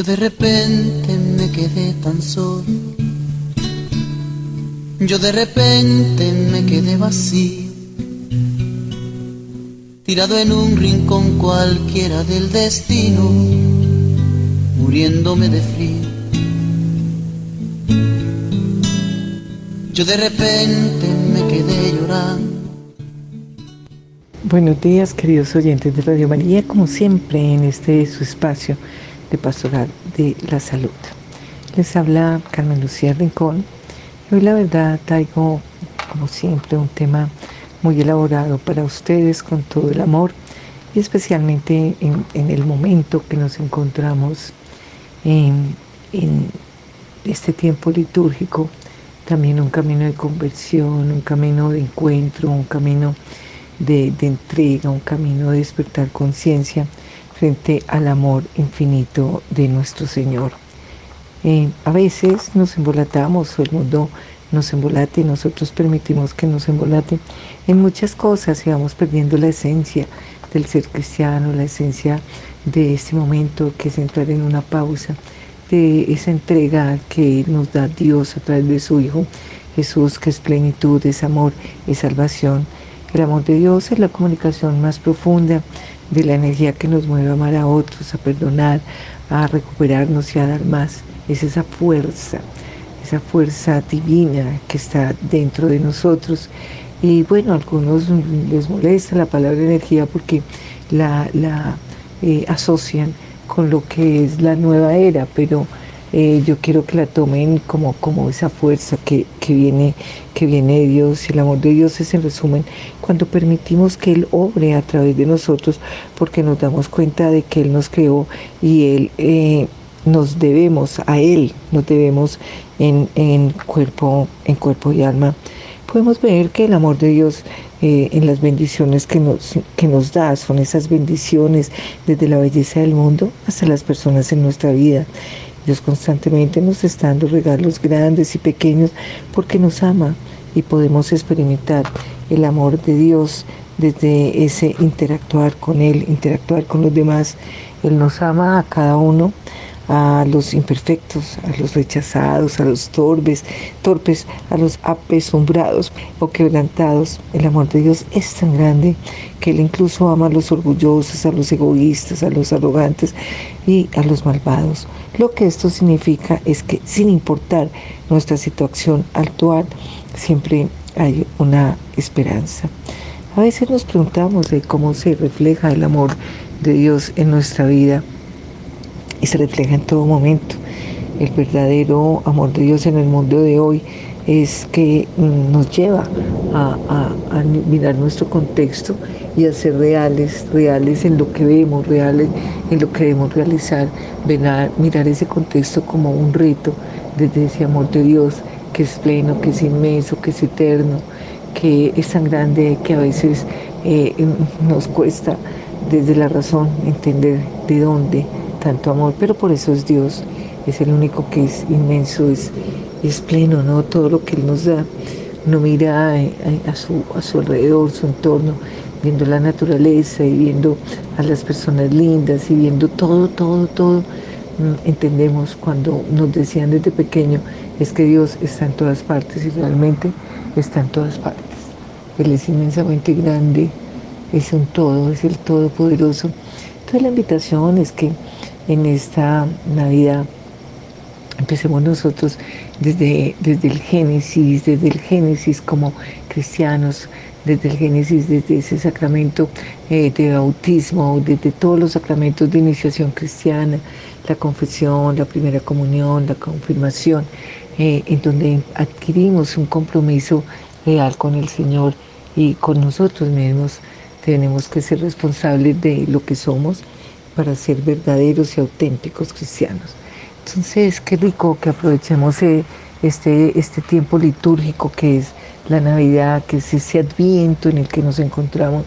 Yo de repente me quedé tan solo. Yo de repente me quedé vacío. Tirado en un rincón cualquiera del destino, muriéndome de frío. Yo de repente me quedé llorando. Buenos días, queridos oyentes de Radio María, como siempre en este su espacio de Pastoral de la Salud. Les habla Carmen Lucía Rincón. Hoy la verdad traigo, como siempre, un tema muy elaborado para ustedes con todo el amor y especialmente en, el momento que nos encontramos en, este tiempo litúrgico, también un camino de conversión, un camino de encuentro, un camino de entrega, un camino de despertar conciencia frente al amor infinito de nuestro Señor. Eh, a veces nos embolatamos o el mundo nos embolate y nosotros permitimos que nos embolate en muchas cosas y vamos perdiendo la esencia del ser cristiano, la esencia de este momento que es entrar en una pausa, de esa entrega que nos da Dios a través de su Hijo Jesús, que es plenitud, es amor, es salvación. El amor de Dios es la comunicación más profunda de la energía que nos mueve a amar a otros, a perdonar, a recuperarnos y a dar más. Es esa fuerza, esa fuerza divina que está dentro de nosotros. Y bueno, a algunos les molesta la palabra energía porque la, la eh, asocian con lo que es la nueva era, pero eh, yo quiero que la tomen como, como esa fuerza que, viene, que viene de Dios. El amor de Dios es en resumen cuando permitimos que Él obre a través de nosotros, porque nos damos cuenta de que Él nos creó y Él eh, nos debemos a Él, nos debemos en, en, cuerpo, en cuerpo y alma. Podemos ver que el amor de Dios eh, en las bendiciones que nos, que nos da, son esas bendiciones desde la belleza del mundo hasta las personas en nuestra vida. Dios constantemente nos está dando regalos grandes y pequeños porque nos ama y podemos experimentar el amor de Dios desde ese interactuar con Él, interactuar con los demás. Él nos ama a cada uno a los imperfectos, a los rechazados, a los torpes, torpes, a los apesumbrados o quebrantados. El amor de Dios es tan grande que Él incluso ama a los orgullosos, a los egoístas, a los arrogantes y a los malvados. Lo que esto significa es que sin importar nuestra situación actual, siempre hay una esperanza. A veces nos preguntamos de cómo se refleja el amor de Dios en nuestra vida y se refleja en todo momento. El verdadero amor de Dios en el mundo de hoy es que mm, nos lleva a, mirar nuestro contexto y a ser reales, reales en lo que vemos, reales en lo que debemos realizar, mirar ese contexto como un reto desde ese amor de Dios que es pleno, que es inmenso, que es eterno, que es tan grande que a veces eh, nos cuesta desde la razón entender de dónde tanto amor, pero por eso es Dios, es el único que es inmenso, es, es pleno, ¿no? Todo lo que Él nos da, no mira a, su, a su alrededor, su entorno, viendo la naturaleza y viendo a las personas lindas y viendo todo, todo, todo. Mm, entendemos cuando nos decían desde pequeño, es que Dios está en todas partes y realmente está en todas partes. Él es inmensamente grande, es un todo, es el todopoderoso. Entonces la invitación es que en esta Navidad. Empecemos nosotros desde, desde el Génesis, desde el Génesis como cristianos, desde el Génesis, desde ese sacramento eh, de bautismo, desde todos los sacramentos de iniciación cristiana, la confesión, la primera comunión, la confirmación, eh, en donde adquirimos un compromiso real con el Señor y con nosotros mismos. Tenemos que ser responsables de lo que somos para ser verdaderos y auténticos cristianos. Entonces, qué rico que aprovechemos eh, este, este tiempo litúrgico que es la Navidad, que es ese adviento en el que nos encontramos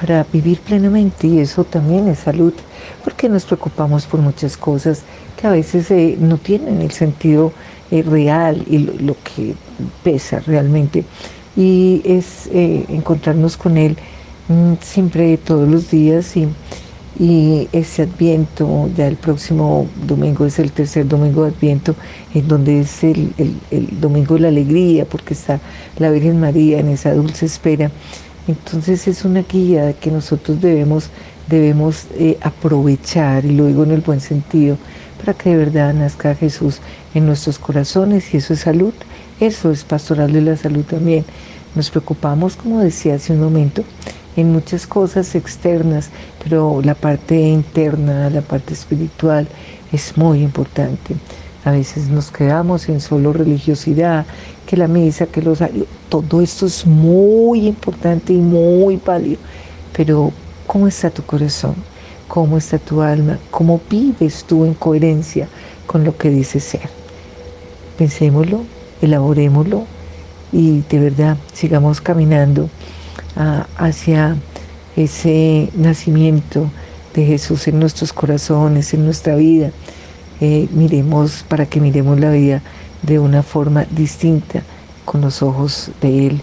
para vivir plenamente y eso también es salud, porque nos preocupamos por muchas cosas que a veces eh, no tienen el sentido eh, real y lo, que pesa realmente. Y es encontrarnos con Él mm, siempre, todos los días y y ese adviento, ya el próximo domingo es el tercer domingo de adviento, en donde es el, domingo de la alegría, porque está la Virgen María en esa dulce espera. Entonces es una guía que nosotros debemos, debemos eh, aprovechar, y lo digo en el buen sentido, para que de verdad nazca Jesús en nuestros corazones y eso es salud, eso es pastoral de la salud también. Nos preocupamos, como decía hace un momento, en muchas cosas externas, pero la parte interna, la parte espiritual es muy importante. A veces nos quedamos en solo religiosidad, que la misa, que los todo esto es muy importante y muy válido. Pero ¿cómo está tu corazón? ¿Cómo está tu alma? ¿Cómo vives tú en coherencia con lo que dices ser? Pensémoslo, elaborémoslo y de verdad sigamos caminando hacia ese nacimiento de Jesús en nuestros corazones, en nuestra vida. Eh, miremos, para que miremos la vida de una forma distinta, con los ojos de Él,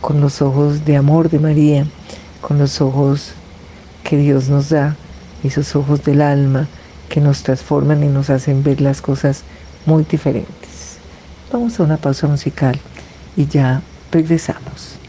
con los ojos de amor de María, con los ojos que Dios nos da, esos ojos del alma que nos transforman y nos hacen ver las cosas muy diferentes. Vamos a una pausa musical y ya regresamos.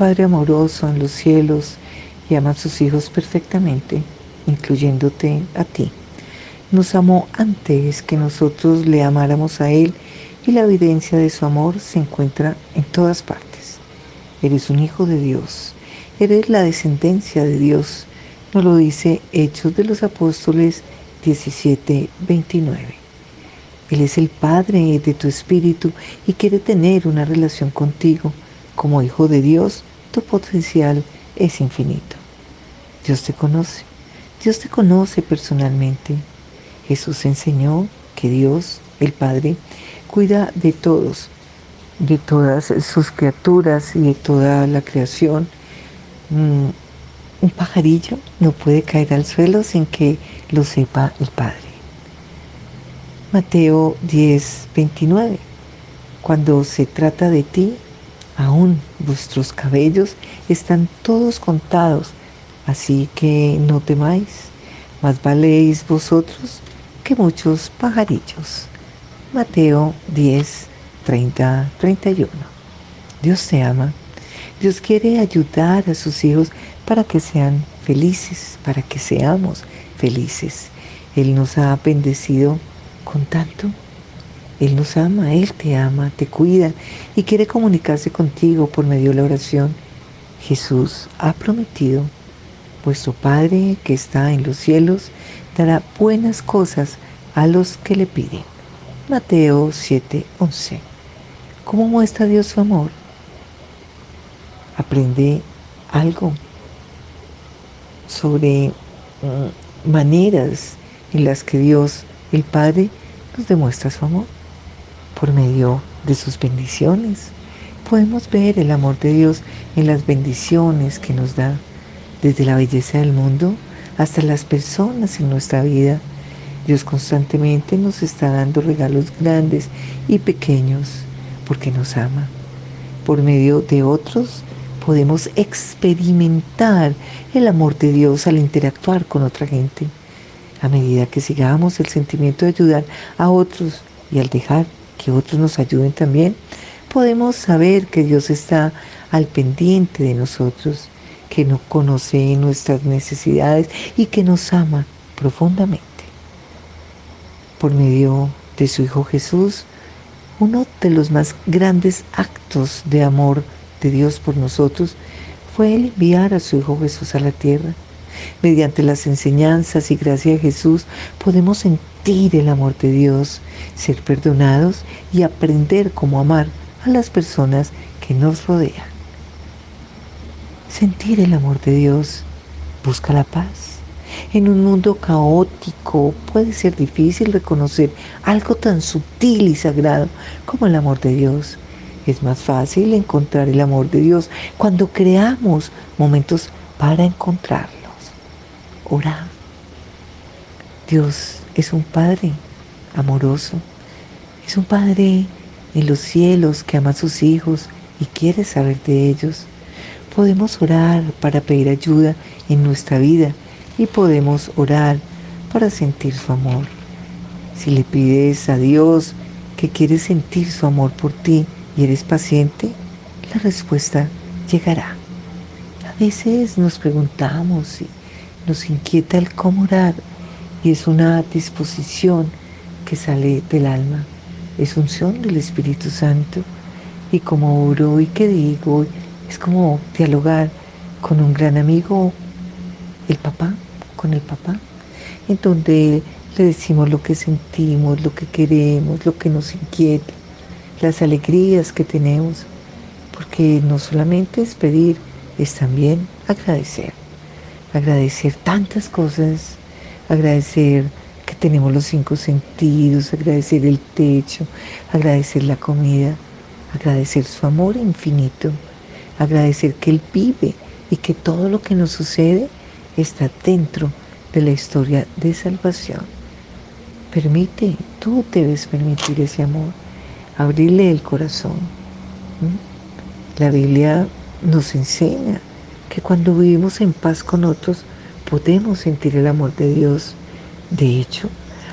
Padre amoroso en los cielos y ama a sus hijos perfectamente, incluyéndote a ti. Nos amó antes que nosotros le amáramos a Él y la evidencia de su amor se encuentra en todas partes. Eres un hijo de Dios, eres la descendencia de Dios, nos lo dice Hechos de los Apóstoles 17, 29. Él es el Padre de tu espíritu y quiere tener una relación contigo como hijo de Dios, tu potencial es infinito. Dios te conoce. Dios te conoce personalmente. Jesús enseñó que Dios, el Padre, cuida de todos, de todas sus criaturas y de toda la creación. Mm, un pajarillo no puede caer al suelo sin que lo sepa el Padre. Mateo 10, 29. Cuando se trata de ti, aún vuestros cabellos están todos contados, así que no temáis, más valéis vosotros que muchos pajarillos. Mateo 10, 30, 31. Dios te ama. Dios quiere ayudar a sus hijos para que sean felices, para que seamos felices. Él nos ha bendecido con tanto él nos ama, Él te ama, te cuida y quiere comunicarse contigo por medio de la oración. Jesús ha prometido, vuestro Padre que está en los cielos dará buenas cosas a los que le piden. Mateo 7:11. ¿Cómo muestra Dios su amor? Aprende algo sobre mm, maneras en las que Dios, el Padre, nos demuestra su amor por medio de sus bendiciones. Podemos ver el amor de Dios en las bendiciones que nos da, desde la belleza del mundo hasta las personas en nuestra vida. Dios constantemente nos está dando regalos grandes y pequeños porque nos ama. Por medio de otros podemos experimentar el amor de Dios al interactuar con otra gente. A medida que sigamos el sentimiento de ayudar a otros y al dejar que otros nos ayuden también, podemos saber que Dios está al pendiente de nosotros, que nos conoce nuestras necesidades y que nos ama profundamente. Por medio de su Hijo Jesús, Uno de los más grandes actos de amor de Dios por nosotros fue el enviar a su Hijo Jesús a la tierra. Mediante las enseñanzas y gracia de Jesús podemos sentir el amor de Dios, ser perdonados y aprender cómo amar a las personas que nos rodean. Sentir el amor de Dios busca la paz. En un mundo caótico puede ser difícil reconocer algo tan sutil y sagrado como el amor de Dios. Es más fácil encontrar el amor de Dios cuando creamos momentos para encontrarlos. Ora. Dios es un Padre amoroso. Es un Padre en los cielos que ama a sus hijos y quiere saber de ellos. Podemos orar para pedir ayuda en nuestra vida y podemos orar para sentir su amor. Si le pides a Dios que quiere sentir su amor por ti y eres paciente, la respuesta llegará. A veces nos preguntamos y nos inquieta el cómo orar. Y es una disposición que sale del alma, es unción del Espíritu Santo. Y como oro y que digo, es como dialogar con un gran amigo el papá, con el papá, en donde le decimos lo que sentimos, lo que queremos, lo que nos inquieta, las alegrías que tenemos, porque no solamente es pedir, es también agradecer, agradecer tantas cosas, agradecer que tenemos los cinco sentidos, agradecer el techo, agradecer la comida, agradecer su amor infinito, agradecer que Él vive y que todo lo que nos sucede está dentro de la historia de salvación. Permite, tú debes permitir ese amor, abrirle el corazón. La Biblia nos enseña que cuando vivimos en paz con otros, podemos sentir el amor de Dios. De hecho,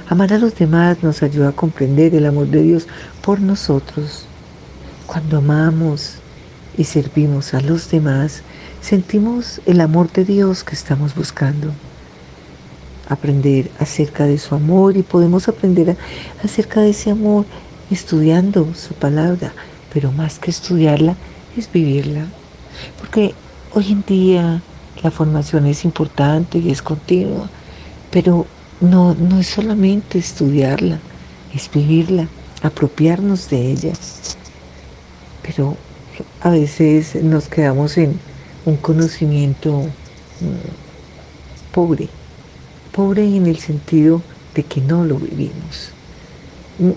amar a los demás nos ayuda a comprender el amor de Dios por nosotros. Cuando amamos y servimos a los demás, sentimos el amor de Dios que estamos buscando. Aprender acerca de su amor y podemos aprender acerca de ese amor estudiando su palabra, pero más que estudiarla es vivirla. Porque hoy en día la formación es importante y es continua, pero no, no es solamente estudiarla, es vivirla, apropiarnos de ella. Pero a veces nos quedamos en un conocimiento mm, pobre, pobre en el sentido de que no lo vivimos. Mm,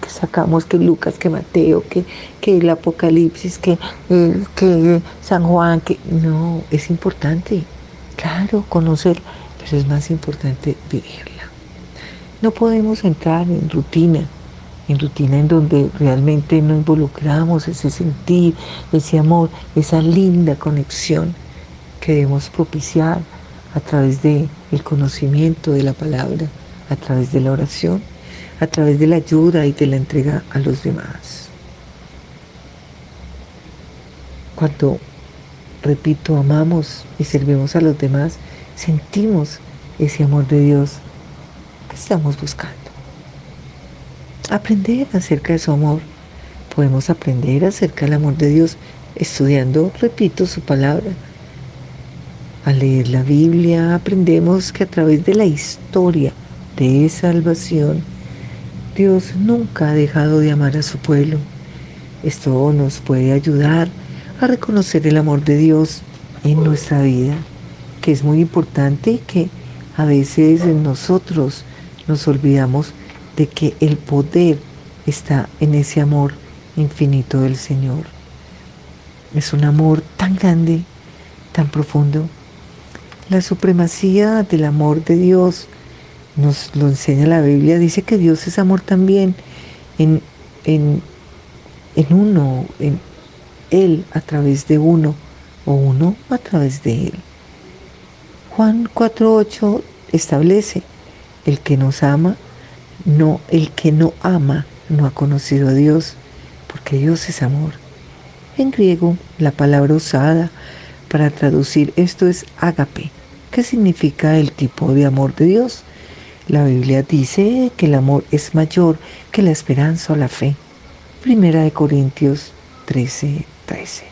que, sacamos que Lucas, que Mateo, que, que el Apocalipsis, que, eh, que San Juan, que no, es importante, claro, conocer, pero es más importante vivirla. No podemos entrar en rutina, en rutina en donde realmente no involucramos ese sentir, ese amor, esa linda conexión que debemos propiciar a través del el conocimiento de la palabra, a través de la oración, a través de la ayuda y de la entrega a los demás. Cuando, repito, amamos y servimos a los demás, sentimos ese amor de Dios que estamos buscando aprender acerca de su amor. Podemos aprender acerca del amor de Dios estudiando, repito, su palabra. Al leer la Biblia aprendemos que a través de la historia de salvación, Dios nunca ha dejado de amar a su pueblo. Esto nos puede ayudar a reconocer el amor de Dios en nuestra vida, que es muy importante y que a veces nosotros nos olvidamos de que el poder está en ese amor infinito del Señor. Es un amor tan grande, tan profundo. La supremacía del amor de Dios nos lo enseña la Biblia. Dice que Dios es amor también en, en, en uno, en Él a través de uno o uno a través de Él. Juan 4.8 establece, el que nos ama no, el que no ama no ha conocido a Dios, porque Dios es amor. En griego, la palabra usada para traducir esto es ágape, que significa el tipo de amor de Dios. La Biblia dice que el amor es mayor que la esperanza o la fe. Primera de Corintios 13, 13.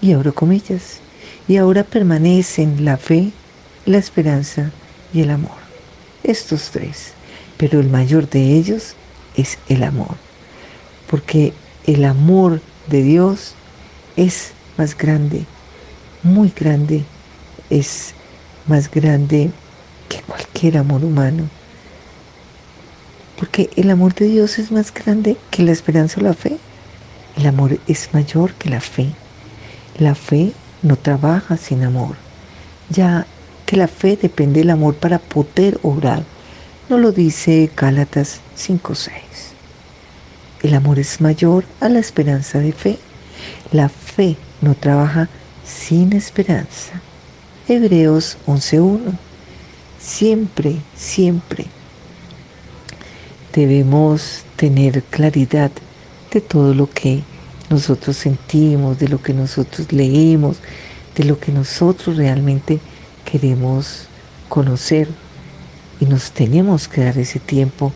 Y abro comillas. Y ahora permanecen la fe, la esperanza y el amor. Estos tres. Pero el mayor de ellos es el amor. Porque el amor de Dios es más grande, muy grande, es más grande que cualquier amor humano. Porque el amor de Dios es más grande que la esperanza o la fe. El amor es mayor que la fe. La fe no trabaja sin amor, ya que la fe depende del amor para poder obrar. No lo dice Gálatas 5.6. El amor es mayor a la esperanza de fe. La fe no trabaja sin esperanza. Hebreos 11.1. Siempre, siempre debemos tener claridad de todo lo que nosotros sentimos, de lo que nosotros leemos, de lo que nosotros realmente queremos conocer y nos tenemos que dar ese tiempo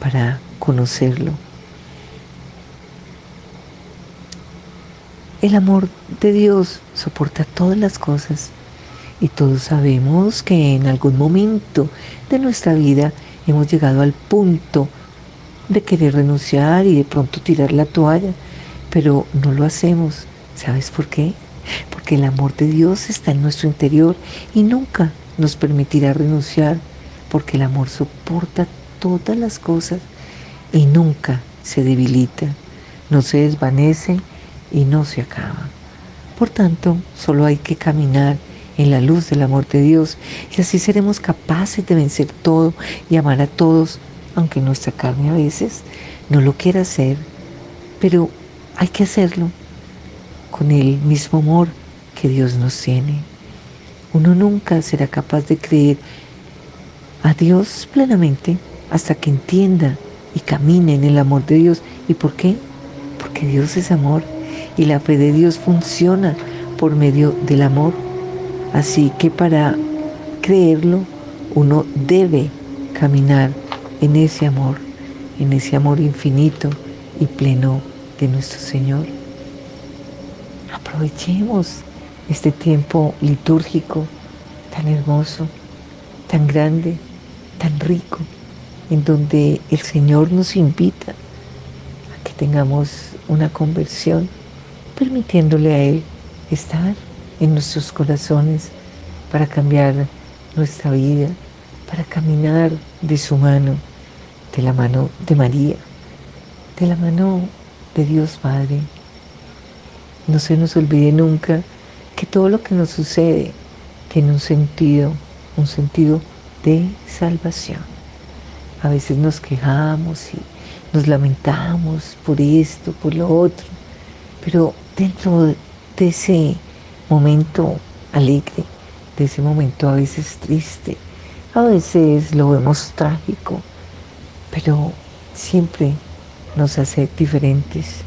para conocerlo. El amor de Dios soporta todas las cosas y todos sabemos que en algún momento de nuestra vida hemos llegado al punto de querer renunciar y de pronto tirar la toalla, pero no lo hacemos. ¿Sabes por qué? Porque el amor de Dios está en nuestro interior y nunca nos permitirá renunciar, porque el amor soporta todas las cosas y nunca se debilita, no se desvanece y no se acaba. Por tanto, solo hay que caminar en la luz del amor de Dios y así seremos capaces de vencer todo y amar a todos, aunque nuestra carne a veces no lo quiera hacer, pero hay que hacerlo con el mismo amor que Dios nos tiene. Uno nunca será capaz de creer a Dios plenamente hasta que entienda y camine en el amor de Dios. ¿Y por qué? Porque Dios es amor y la fe de Dios funciona por medio del amor. Así que para creerlo uno debe caminar en ese amor, en ese amor infinito y pleno de nuestro Señor. Aprovechemos este tiempo litúrgico tan hermoso, tan grande, tan rico, en donde el Señor nos invita a que tengamos una conversión, permitiéndole a Él estar en nuestros corazones para cambiar nuestra vida, para caminar de su mano, de la mano de María, de la mano de Dios Padre. No se nos olvide nunca que todo lo que nos sucede tiene un sentido, un sentido de salvación. A veces nos quejamos y nos lamentamos por esto, por lo otro, pero dentro de ese momento alegre, de ese momento a veces triste, a veces lo vemos trágico, pero siempre nos hace diferentes,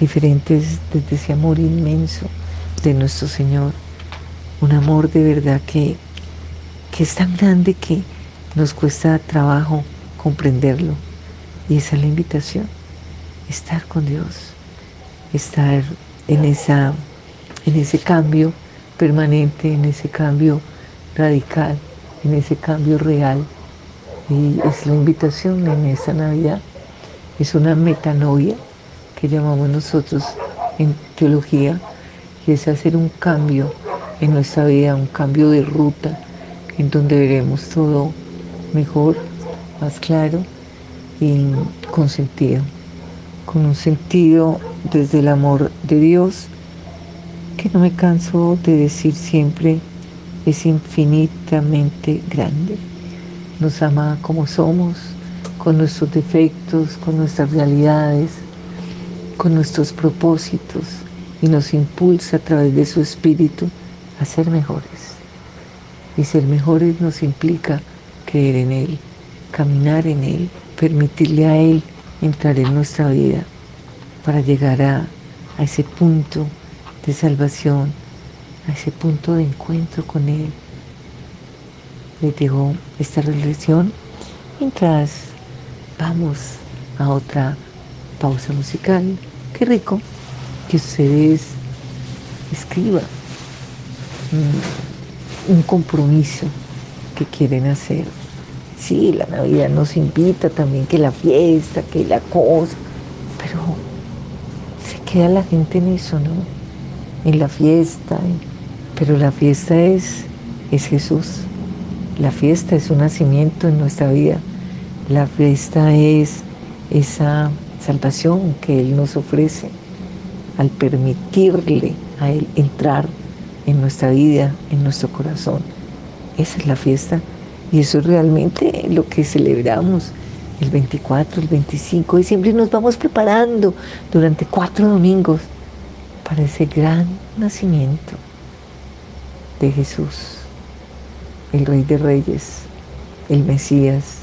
diferentes desde ese amor inmenso de nuestro Señor, un amor de verdad que, que es tan grande que nos cuesta trabajo comprenderlo. Y esa es la invitación, estar con Dios, estar en, esa, en ese cambio permanente, en ese cambio radical, en ese cambio real. Y es la invitación en esta Navidad es una metanoia que llamamos nosotros en teología, y es hacer un cambio en nuestra vida, un cambio de ruta, en donde veremos todo mejor, más claro y con sentido, con un sentido desde el amor de Dios, que no me canso de decir siempre, es infinitamente grande. Nos ama como somos, con nuestros defectos, con nuestras realidades, con nuestros propósitos y nos impulsa a través de su espíritu a ser mejores. Y ser mejores nos implica creer en Él, caminar en Él, permitirle a Él entrar en nuestra vida para llegar a, a ese punto de salvación, a ese punto de encuentro con Él. Les dejo esta reflexión mientras vamos a otra pausa musical. Qué rico que ustedes escriban un compromiso que quieren hacer. Sí, la Navidad nos invita también que la fiesta, que la cosa, pero se queda la gente en eso, ¿no? En la fiesta, pero la fiesta es, es Jesús. La fiesta es un nacimiento en nuestra vida. La fiesta es esa salvación que Él nos ofrece al permitirle a Él entrar en nuestra vida, en nuestro corazón. Esa es la fiesta y eso es realmente lo que celebramos el 24, el 25 y siempre nos vamos preparando durante cuatro domingos para ese gran nacimiento de Jesús, el Rey de Reyes, el Mesías,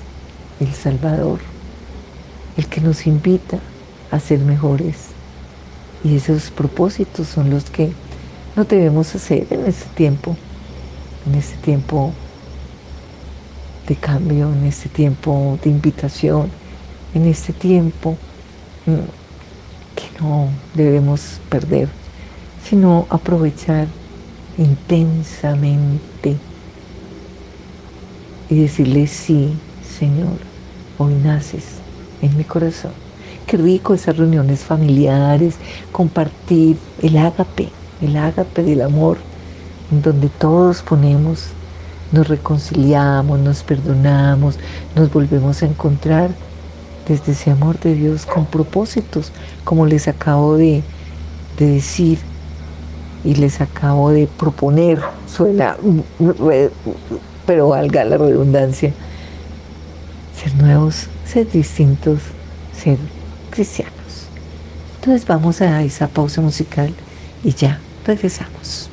el Salvador, el que nos invita a ser mejores. Y esos propósitos son los que no debemos hacer en este tiempo, en este tiempo de cambio, en este tiempo de invitación, en este tiempo mm, no debemos perder, sino aprovechar intensamente y decirle sí, Señor, hoy naces en mi corazón. Qué rico esas reuniones familiares, compartir el ágape, el ágape del amor, en donde todos ponemos, nos reconciliamos, nos perdonamos, nos volvemos a encontrar desde ese amor de Dios con propósitos, como les acabo de, decir y les acabo de proponer, suena, pero valga la redundancia, ser nuevos, ser distintos, ser cristianos. Entonces vamos a esa pausa musical y ya Regresamos.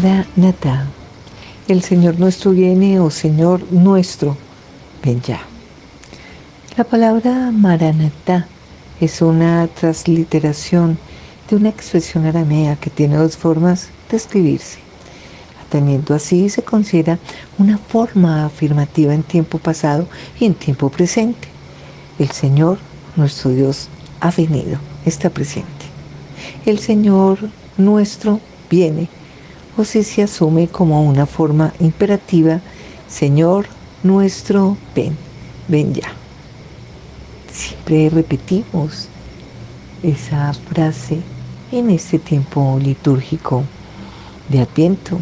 Maranatá. El Señor nuestro viene, oh Señor nuestro, ven ya. La palabra Maranatá es una transliteración de una expresión aramea que tiene dos formas de escribirse. Teniendo así, se considera una forma afirmativa en tiempo pasado y en tiempo presente. El Señor, nuestro Dios, ha venido, está presente. El Señor nuestro viene o si se asume como una forma imperativa, Señor nuestro, ven, ven ya. Siempre repetimos esa frase en este tiempo litúrgico de Adviento.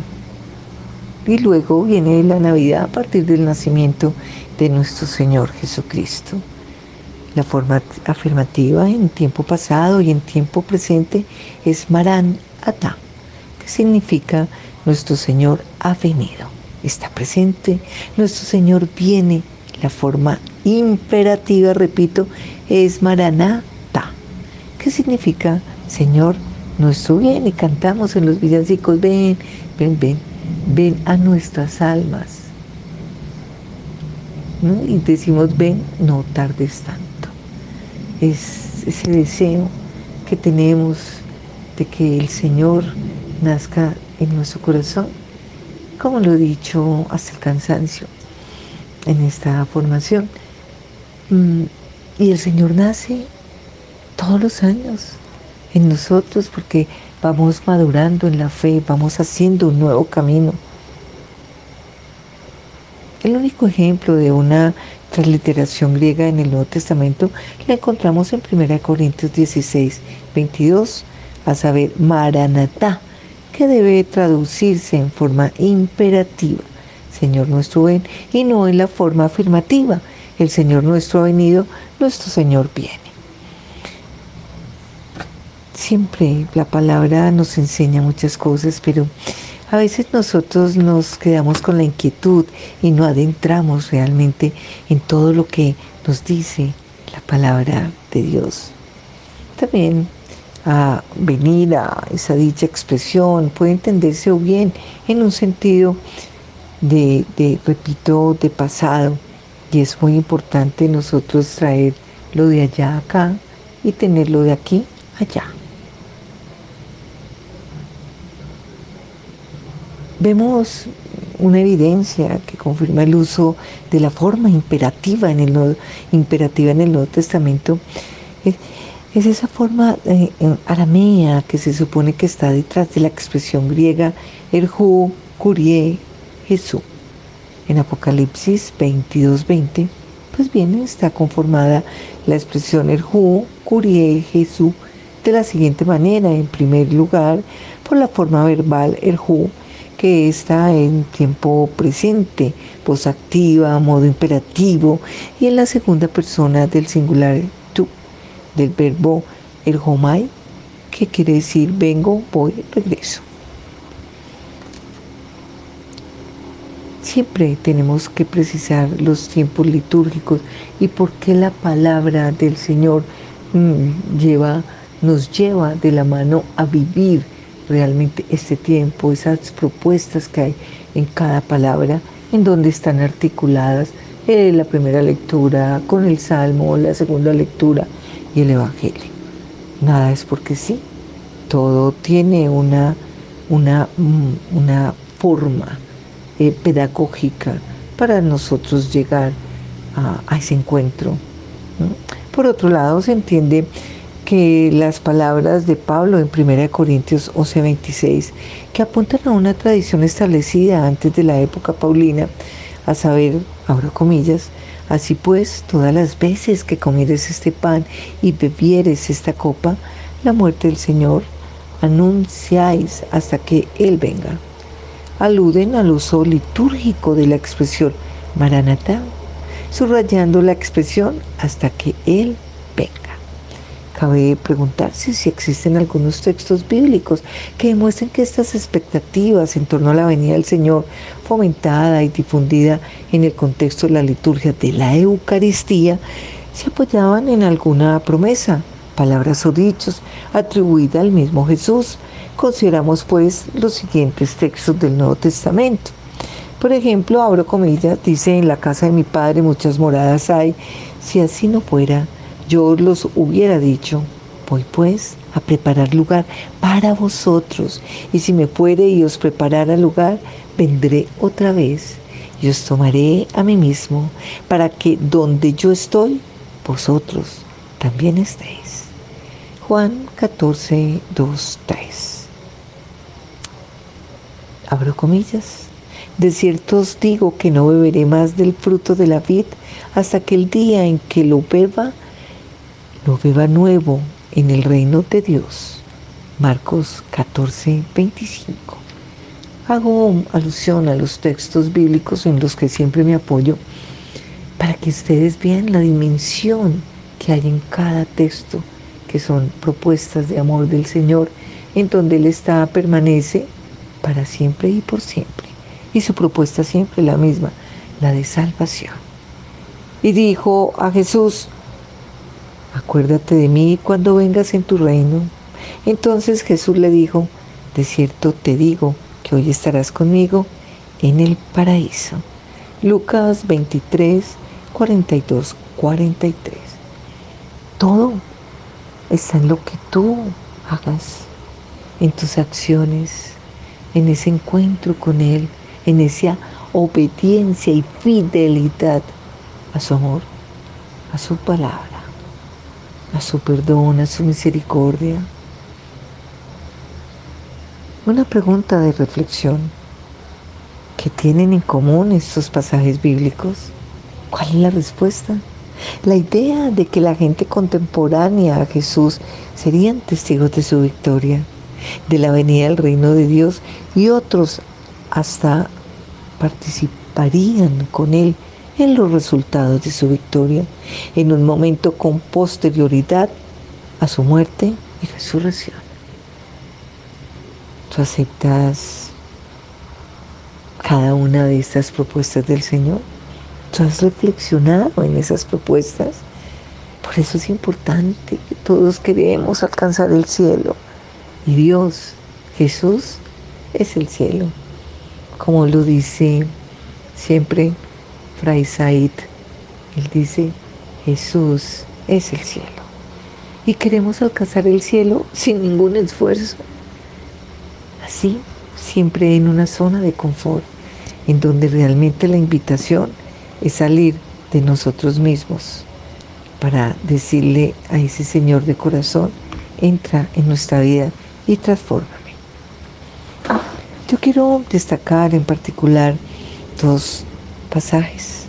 Y luego viene la Navidad a partir del nacimiento de nuestro Señor Jesucristo. La forma afirmativa en tiempo pasado y en tiempo presente es Maran Significa nuestro Señor ha venido, está presente, nuestro Señor viene. La forma imperativa, repito, es Maranata, ¿Qué significa Señor nuestro viene. Cantamos en los villancicos, ven, ven, ven, ven a nuestras almas. Y decimos, ven, no tardes tanto. Es ese deseo que tenemos de que el Señor nazca en nuestro corazón, como lo he dicho hasta el cansancio en esta formación. Mm, Y el Señor nace todos los años en nosotros porque vamos madurando en la fe, vamos haciendo un nuevo camino. El único ejemplo de una transliteración griega en el Nuevo Testamento la encontramos en 1 Corintios 16, 22, a saber, Maranatá, que debe traducirse en forma imperativa. Señor nuestro ven, y no en la forma afirmativa. El Señor nuestro ha venido, nuestro Señor viene. Siempre la palabra nos enseña muchas cosas, pero a veces nosotros nos quedamos con la inquietud y no adentramos realmente en todo lo que nos dice la palabra de Dios. También a venir a esa dicha expresión puede entenderse bien en un sentido de, de, repito, de pasado. Y es muy importante nosotros traer lo de allá acá y tenerlo de aquí allá. vemos una evidencia que confirma el uso de la forma imperativa en el imperativa en el Nuevo Testamento. Es, esa forma eh, aramea que se supone que está detrás de la expresión griega erhu, curie, Jesús. En Apocalipsis 22:20, pues bien, está conformada la expresión erhu, curie, Jesús de la siguiente manera. En primer lugar, por la forma verbal erhu, que está en tiempo presente, voz activa, modo imperativo, y en la segunda persona del singular del verbo el homai, que quiere decir vengo, voy, regreso. Siempre tenemos que precisar los tiempos litúrgicos y por qué la palabra del Señor mm, lleva, nos lleva de la mano a vivir realmente este tiempo, esas propuestas que hay en cada palabra, en donde están articuladas eh, la primera lectura con el Salmo, la segunda lectura y el Evangelio. Nada es porque sí, todo tiene una, una, mm, una forma eh, pedagógica para nosotros llegar a, ese encuentro. Por otro lado, se entiende que las palabras de Pablo en 1 Corintios 11:26, que apuntan a una tradición establecida antes de la época paulina, a saber, abro comillas, así pues, todas las veces que comieres este pan y bebieres esta copa, la muerte del Señor, anunciáis hasta que Él venga. Aluden al uso litúrgico de la expresión Maranatá, subrayando la expresión hasta que Él. Cabe preguntarse si existen algunos textos bíblicos que demuestren que estas expectativas en torno a la venida del Señor, fomentada y difundida en el contexto de la liturgia de la Eucaristía, se apoyaban en alguna promesa, palabras o dichos atribuida al mismo Jesús. Consideramos pues los siguientes textos del Nuevo Testamento. Por ejemplo, abro comillas, dice, en la casa de mi padre muchas moradas hay, si así no fuera, yo los hubiera dicho, voy pues a preparar lugar para vosotros, y si me puede y os preparara lugar, vendré otra vez y os tomaré a mí mismo, para que donde yo estoy, vosotros también estéis. Juan 14, 2, 3. Abro comillas. De cierto os digo que no beberé más del fruto de la vid hasta que el día en que lo beba lo beba nuevo en el reino de Dios. Marcos 14, 25. Hago alusión a los textos bíblicos en los que siempre me apoyo para que ustedes vean la dimensión que hay en cada texto, que son propuestas de amor del Señor, en donde Él está, permanece para siempre y por siempre. Y su propuesta siempre la misma, la de salvación. Y dijo a Jesús, acuérdate de mí cuando vengas en tu reino. Entonces Jesús le dijo, de cierto te digo que hoy estarás conmigo en el paraíso. Lucas 23, 42, 43. Todo está en lo que tú hagas, en tus acciones, en ese encuentro con Él, en esa obediencia y fidelidad a su amor, a su palabra. A su perdón, a su misericordia. Una pregunta de reflexión. ¿Qué tienen en común estos pasajes bíblicos? ¿Cuál es la respuesta? La idea de que la gente contemporánea a Jesús serían testigos de su victoria, de la venida del reino de Dios y otros hasta participarían con Él en los resultados de su victoria, en un momento con posterioridad a su muerte y resurrección. ¿Tú aceptas cada una de estas propuestas del Señor? ¿Tú has reflexionado en esas propuestas? Por eso es importante que todos queremos alcanzar el cielo. Y Dios, Jesús, es el cielo. Como lo dice siempre Fray Said. Él dice, Jesús es el cielo. Y queremos alcanzar el cielo sin ningún esfuerzo. Así, siempre en una zona de confort, en donde realmente la invitación es salir de nosotros mismos para decirle a ese Señor de corazón, entra en nuestra vida y transfórmame. Yo quiero destacar en particular dos pasajes.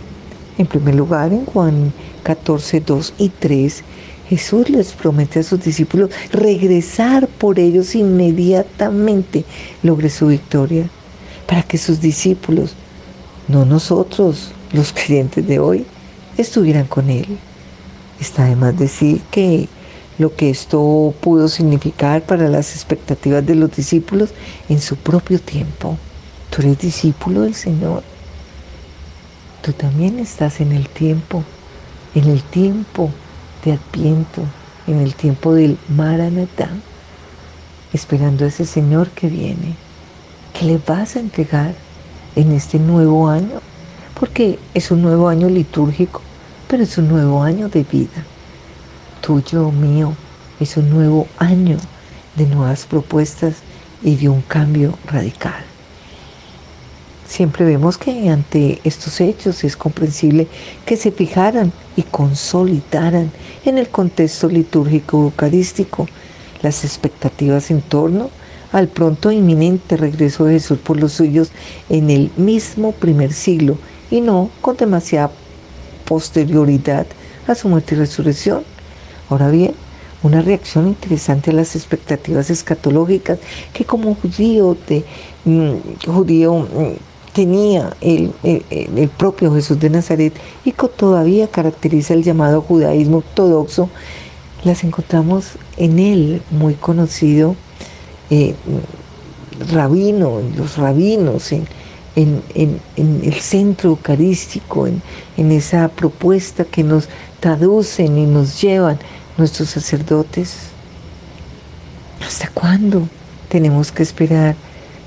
En primer lugar, en Juan 14, 2 y 3, Jesús les promete a sus discípulos regresar por ellos inmediatamente logre su victoria, para que sus discípulos, no nosotros, los creyentes de hoy, estuvieran con Él. Está además decir que lo que esto pudo significar para las expectativas de los discípulos en su propio tiempo. Tú eres discípulo del Señor. Tú también estás en el tiempo, en el tiempo de Adviento, en el tiempo del Maranatá, esperando a ese Señor que viene. ¿Qué le vas a entregar en este nuevo año? Porque es un nuevo año litúrgico, pero es un nuevo año de vida. Tuyo, mío, es un nuevo año de nuevas propuestas y de un cambio radical. Siempre vemos que ante estos hechos es comprensible que se fijaran y consolidaran en el contexto litúrgico eucarístico las expectativas en torno al pronto inminente regreso de Jesús por los suyos en el mismo primer siglo y no con demasiada posterioridad a su muerte y resurrección. Ahora bien, una reacción interesante a las expectativas escatológicas que como judío, de, mm, judío mm, tenía el, propio Jesús de Nazaret y que todavía caracteriza el llamado judaísmo ortodoxo, las encontramos en él, muy conocido eh, rabino, los rabinos, en, el centro eucarístico, en, esa propuesta que nos traducen y nos llevan nuestros sacerdotes. ¿Hasta cuándo tenemos que esperar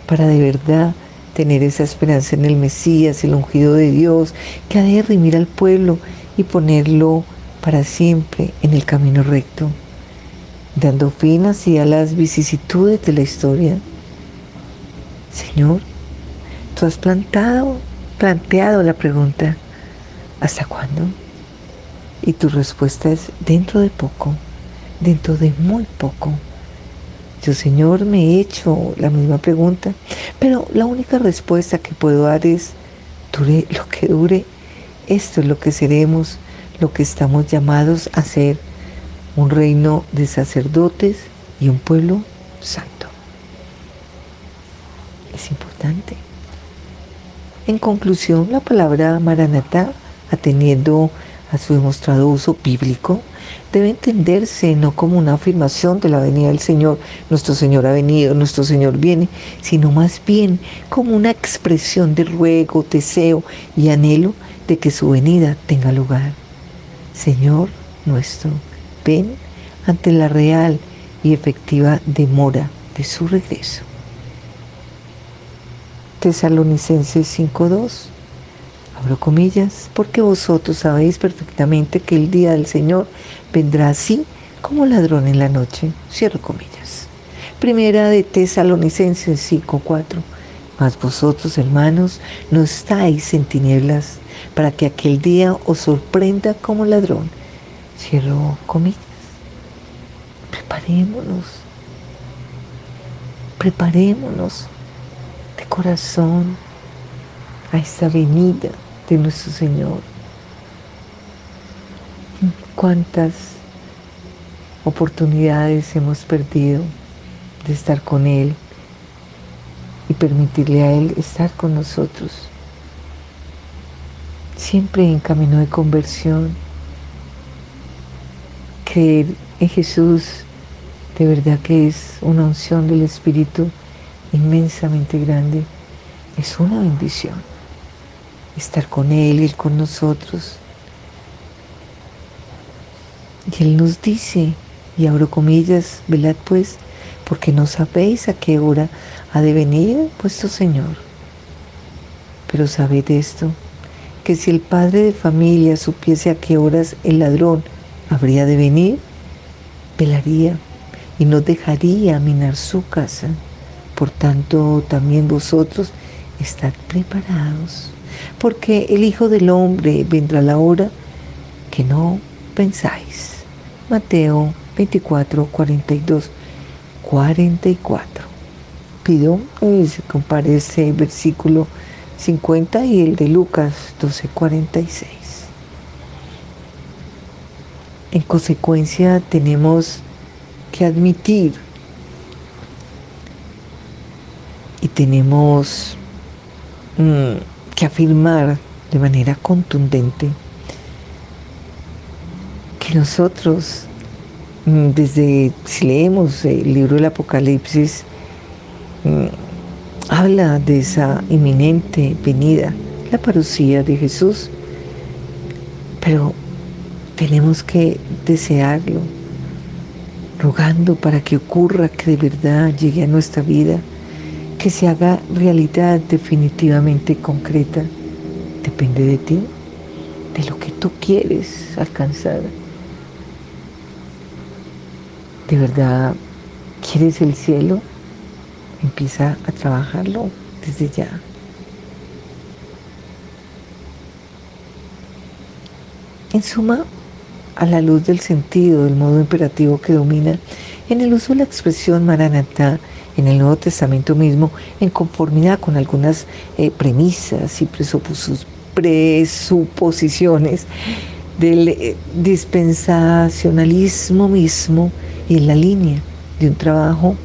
para de verdad tener esa esperanza en el Mesías, el ungido de Dios, que ha de redimir al pueblo y ponerlo para siempre en el camino recto, dando fin así a las vicisitudes de la historia. Señor, tú has plantado, planteado la pregunta, ¿hasta cuándo? Y tu respuesta es dentro de poco, dentro de muy poco. Yo, Señor, me he hecho la misma pregunta, pero la única respuesta que puedo dar es, dure lo que dure, esto es lo que seremos, lo que estamos llamados a ser, un reino de sacerdotes y un pueblo santo. Es importante. En conclusión, la palabra Maranatá, atendiendo a su demostrado uso bíblico, debe entenderse no como una afirmación de la venida del Señor, nuestro Señor ha venido, nuestro Señor viene, sino más bien como una expresión de ruego, deseo y anhelo de que su venida tenga lugar. Señor nuestro, ven ante la real y efectiva demora de su regreso. Tesalonicenses 5.2 abro comillas, porque vosotros sabéis perfectamente que el día del Señor vendrá así como ladrón en la noche. Cierro comillas. Primera de Tesalonicenses 5:4. Mas vosotros, hermanos, no estáis en tinieblas para que aquel día os sorprenda como ladrón. Cierro comillas. preparémonos, preparémonos de corazón a esta venida de nuestro Señor. ¿Cuántas oportunidades hemos perdido de estar con Él y permitirle a Él estar con nosotros? Siempre en camino de conversión, creer en Jesús de verdad que es una unción del Espíritu inmensamente grande. Es una bendición estar con Él, y con nosotros. Y Él nos dice, y abro comillas, velad pues, porque no sabéis a qué hora ha de venir vuestro Señor. Pero sabed esto, que si el padre de familia supiese a qué horas el ladrón habría de venir, velaría y no dejaría minar su casa. Por tanto, también vosotros estad preparados, porque el Hijo del Hombre vendrá a la hora que no pensáis. Mateo 24, 42, 44. Pido se compare ese versículo 50 y el de Lucas 12, 46. En consecuencia, tenemos que admitir y tenemos mm, que afirmar de manera contundente nosotros, mm, desde si leemos el libro del Apocalipsis, mm, habla de esa inminente venida, la parucía de Jesús, pero tenemos que desearlo, rogando para que ocurra, que de verdad llegue a nuestra vida, que se haga realidad definitivamente concreta. Depende de ti, de lo que tú quieres alcanzar. ¿De verdad quieres el cielo? Empieza a trabajarlo desde ya. En suma, a la luz del sentido, del modo imperativo que domina en el uso de la expresión maranatá en el Nuevo Testamento mismo, en conformidad con algunas eh, premisas y presuposiciones del eh, dispensacionalismo mismo y en la línea de un trabajo,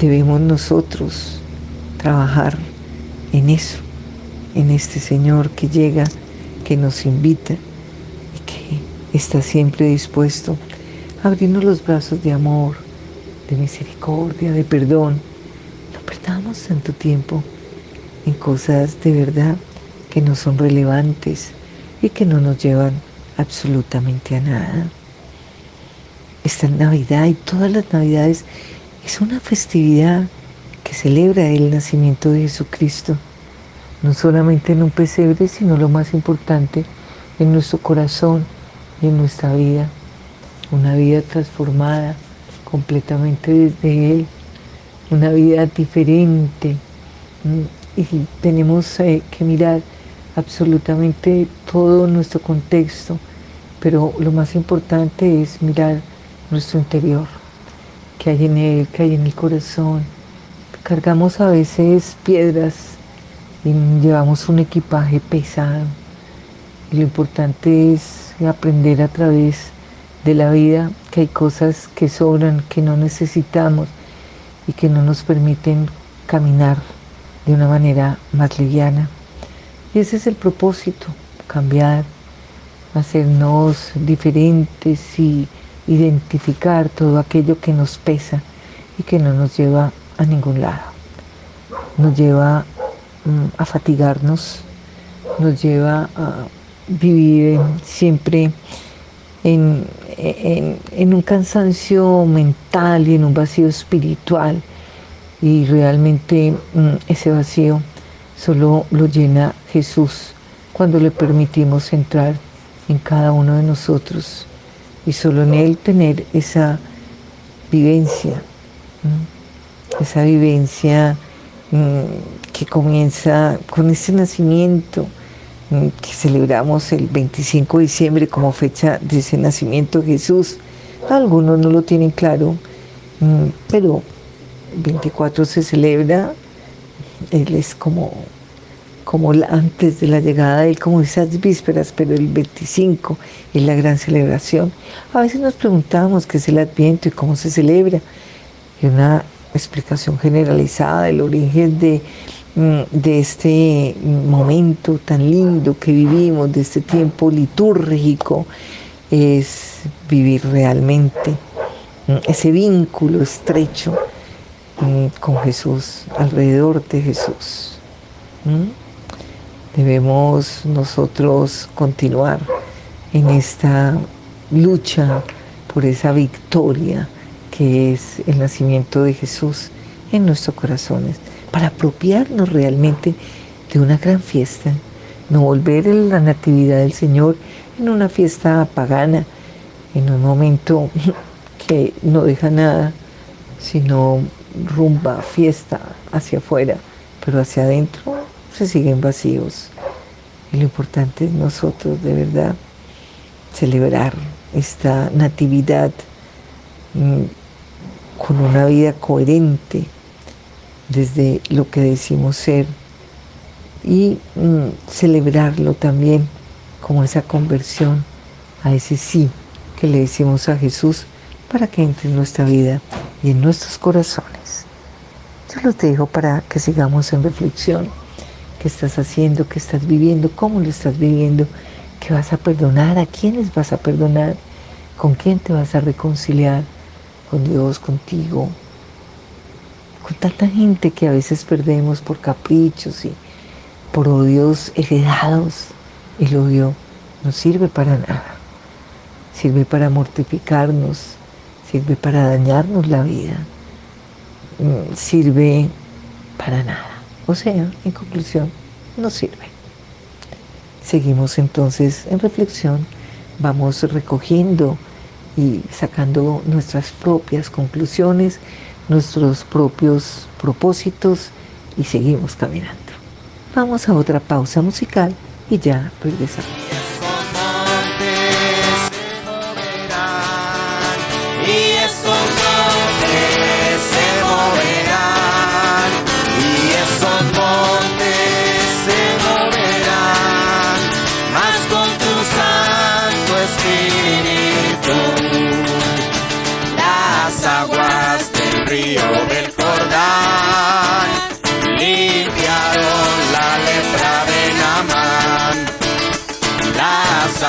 debemos nosotros trabajar en eso, en este Señor que llega, que nos invita está siempre dispuesto a abrirnos los brazos de amor, de misericordia, de perdón. No perdamos tanto tiempo en cosas de verdad que no son relevantes y que no nos llevan absolutamente a nada. Esta Navidad y todas las Navidades es una festividad que celebra el nacimiento de Jesucristo, no solamente en un pesebre, sino lo más importante, en nuestro corazón, en nuestra vida, una vida transformada completamente desde Él, una vida diferente. Y tenemos eh, que mirar absolutamente todo nuestro contexto, pero lo más importante es mirar nuestro interior, que hay en Él, que hay en el corazón. Cargamos a veces piedras y llevamos un equipaje pesado. Lo importante es aprender a través de la vida que hay cosas que sobran, que no necesitamos y que no nos permiten caminar de una manera más liviana. Y ese es el propósito, cambiar, hacernos diferentes y identificar todo aquello que nos pesa y que no nos lleva a ningún lado. Nos lleva mm, a fatigarnos, nos lleva a vivir siempre en, un cansancio mental y en un vacío espiritual. Y realmente mm, ese vacío solo lo llena Jesús cuando le permitimos entrar en cada uno de nosotros y solo en Él tener esa vivencia, esa vivencia mm, que comienza con ese nacimiento que celebramos el 25 de diciembre como fecha de ese nacimiento de Jesús, Algunos no lo tienen claro, pero 24 se celebra, él es como, como antes de la llegada de él, como esas vísperas, pero el 25 es la gran celebración. A veces nos preguntamos qué es el Adviento y cómo se celebra. Y una explicación generalizada del origen de, mm, de este momento tan lindo que vivimos, de este tiempo litúrgico, es vivir realmente mm, ese vínculo estrecho con Jesús, alrededor de Jesús. Debemos nosotros continuar en esta lucha por esa victoria que es el nacimiento de Jesús en nuestros corazones, para apropiarnos realmente de una gran fiesta, no volver a la natividad del Señor en una fiesta pagana, en un momento que no deja nada, sino rumba, fiesta hacia afuera, pero hacia adentro se siguen vacíos. Y lo importante es nosotros de verdad celebrar esta natividad mm, con una vida coherente desde lo que decimos ser y mm, celebrarlo también como esa conversión a ese sí que le decimos a Jesús para que entre en nuestra vida y en nuestros corazones. Yo los dejo para que sigamos en reflexión. ¿Qué estás haciendo? ¿Qué estás viviendo? ¿Cómo lo estás viviendo? ¿Qué vas a perdonar? ¿A quiénes vas a perdonar? ¿Con quién te vas a reconciliar? con Dios, contigo, con tanta gente que a veces perdemos por caprichos y por odios heredados. El odio no sirve para nada, sirve para mortificarnos, sirve para dañarnos la vida, sirve para nada. O sea, en conclusión, no sirve. Seguimos entonces en reflexión, vamos recogiendo y sacando nuestras propias conclusiones, nuestros propios propósitos y seguimos caminando. Vamos a otra pausa musical y ya regresamos.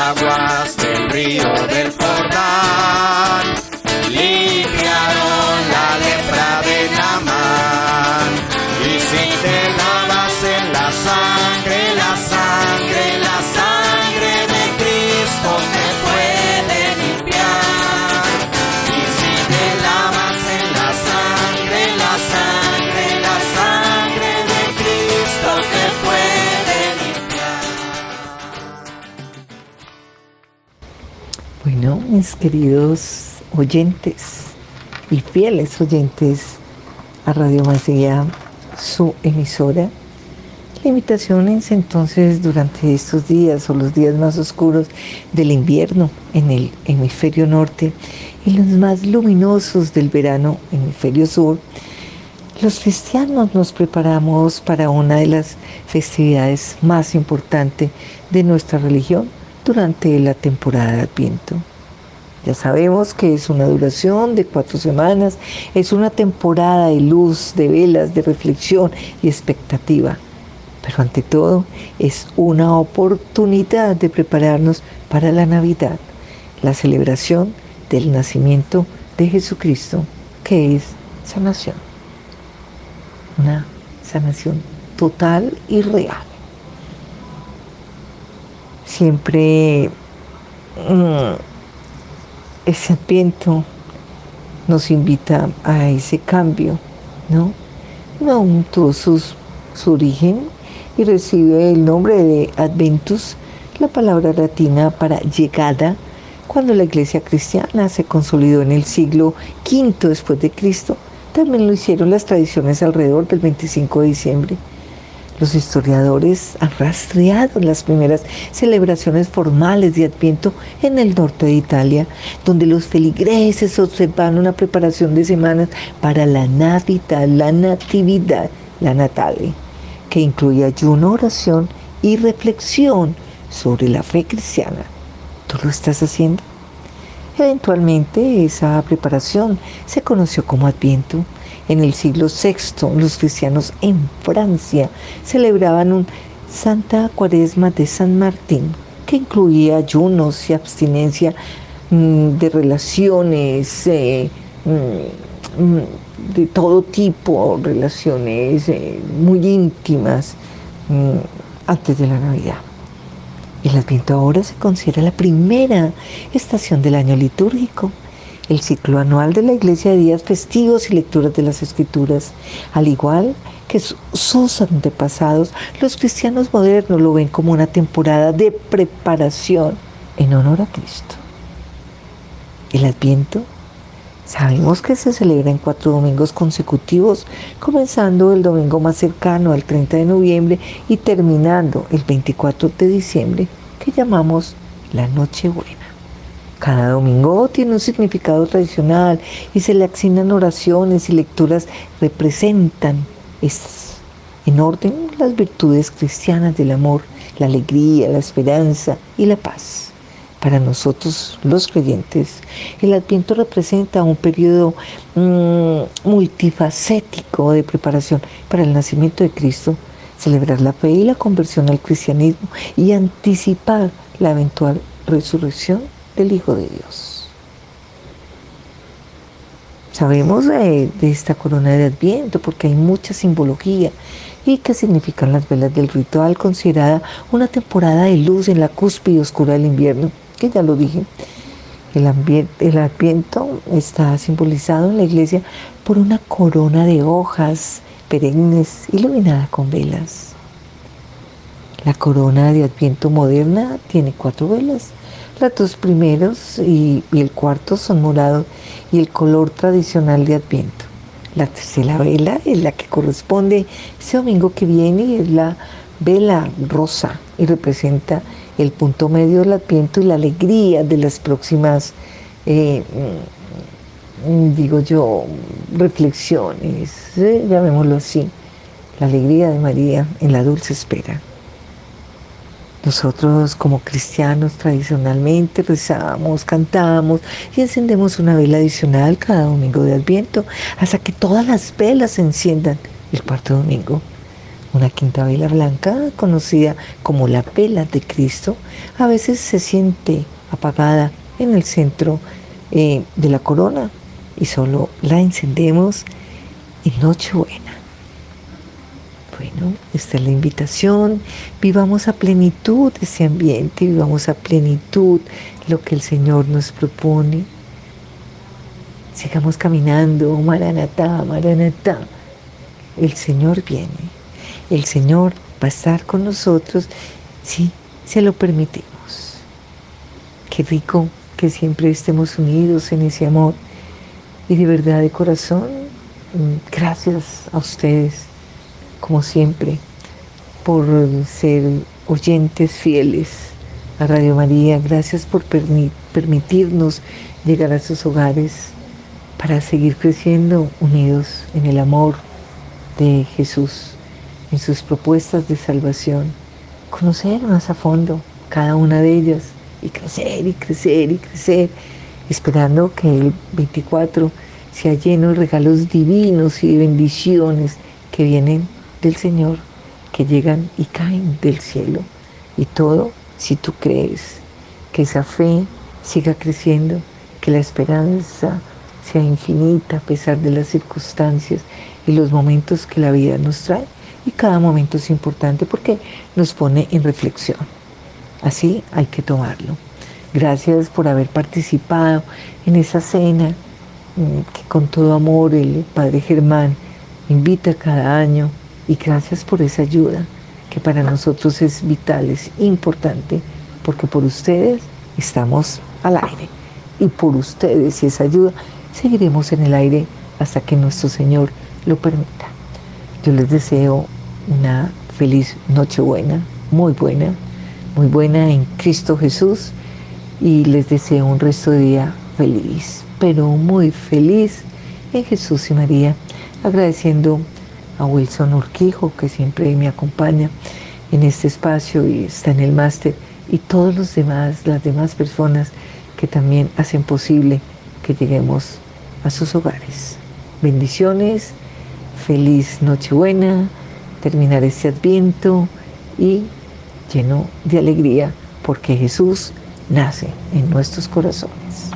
aguas del río del Jordán. Mis queridos oyentes y fieles oyentes a Radio María, su emisora. La invitación es entonces durante estos días o los días más oscuros del invierno en el hemisferio norte y los más luminosos del verano, hemisferio sur, los cristianos nos preparamos para una de las festividades más importantes de nuestra religión durante la temporada de Adviento. Ya sabemos que es una duración de cuatro semanas, es una temporada de luz, de velas, de reflexión y expectativa. Pero ante todo es una oportunidad de prepararnos para la Navidad, la celebración del nacimiento de Jesucristo, que es sanación. Una sanación total y real. Siempre... Mm, ese adviento nos invita a ese cambio, ¿no? No tuvo su origen y recibe el nombre de Adventus, la palabra latina para llegada, cuando la iglesia cristiana se consolidó en el siglo V después de Cristo. También lo hicieron las tradiciones alrededor del 25 de diciembre. Los historiadores han rastreado las primeras celebraciones formales de Adviento en el norte de Italia, donde los feligreses observan una preparación de semanas para la Navidad, la Natividad, la Natale, que incluye ayuno, oración y reflexión sobre la fe cristiana. ¿Tú lo estás haciendo? Eventualmente esa preparación se conoció como Adviento en el siglo VI, los cristianos en Francia celebraban un Santa Cuaresma de San Martín, que incluía ayunos y abstinencia mm, de relaciones eh, mm, mm, de todo tipo, relaciones eh, muy íntimas antes de la Navidad. El Adviento ahora se considera la primera estación del año litúrgico el ciclo anual de la Iglesia de días festivos y lecturas de las Escrituras. Al igual que sus antepasados, los cristianos modernos lo ven como una temporada de preparación en honor a Cristo. El Adviento Sabemos que se celebra en cuatro domingos consecutivos, comenzando el domingo más cercano al 30 de noviembre y terminando el 24 de diciembre, que llamamos la Nochebuena. Cada domingo tiene un significado tradicional y se le asignan oraciones y lecturas representan en orden las virtudes cristianas del amor, la alegría, la esperanza y la paz. Para nosotros los creyentes, el Adviento representa un periodo mm, multifacético de preparación para el nacimiento de Cristo, celebrar la fe y la conversión al cristianismo y anticipar la eventual resurrección del Hijo de Dios. Sabemos de, esta corona de Adviento porque hay mucha simbología y que significan las velas del ritual, considerada una temporada de luz en la cúspide oscura del invierno, que ya lo dije. El, el Adviento está simbolizado en la iglesia por una corona de hojas perennes iluminada con velas. La corona de Adviento moderna tiene cuatro velas los dos primeros y, el cuarto son morados y el color tradicional de Adviento. La tercera vela es la que corresponde ese domingo que viene y es la vela rosa y representa el punto medio del Adviento y la alegría de las próximas, eh, mm, digo yo, reflexiones, ¿eh? llamémoslo así, la alegría de María en la dulce espera. Nosotros como cristianos tradicionalmente rezamos, cantamos y encendemos una vela adicional cada domingo de Adviento hasta que todas las velas se enciendan el cuarto domingo. Una quinta vela blanca, conocida como la vela de Cristo, a veces se siente apagada en el centro eh, de la corona y solo la encendemos en Nochebuena. Bueno, esta es la invitación. Vivamos a plenitud ese ambiente, vivamos a plenitud lo que el Señor nos propone. Sigamos caminando, Maranatá, Maranatá. El Señor viene. El Señor va a estar con nosotros si se lo permitimos. Qué rico que siempre estemos unidos en ese amor. Y de verdad, de corazón, gracias a ustedes como siempre, por ser oyentes fieles a Radio María. Gracias por permitirnos llegar a sus hogares para seguir creciendo unidos en el amor de Jesús, en sus propuestas de salvación. Conocer más a fondo cada una de ellas y crecer y crecer y crecer, esperando que el 24 sea lleno de regalos divinos y de bendiciones que vienen del Señor que llegan y caen del cielo. Y todo si tú crees que esa fe siga creciendo, que la esperanza sea infinita a pesar de las circunstancias y los momentos que la vida nos trae. Y cada momento es importante porque nos pone en reflexión. Así hay que tomarlo. Gracias por haber participado en esa cena mm, que con todo amor el Padre Germán invita cada año y gracias por esa ayuda que para nosotros es vital, es importante, porque por ustedes estamos al aire. Y por ustedes y esa ayuda seguiremos en el aire hasta que nuestro Señor lo permita. Yo les deseo una feliz Nochebuena, muy buena, muy buena en Cristo Jesús y les deseo un resto de día feliz, pero muy feliz en Jesús y María, agradeciendo a Wilson Urquijo que siempre me acompaña en este espacio y está en el máster y todos los demás, las demás personas que también hacen posible que lleguemos a sus hogares. Bendiciones, feliz Nochebuena, terminar este adviento y lleno de alegría porque Jesús nace en nuestros corazones.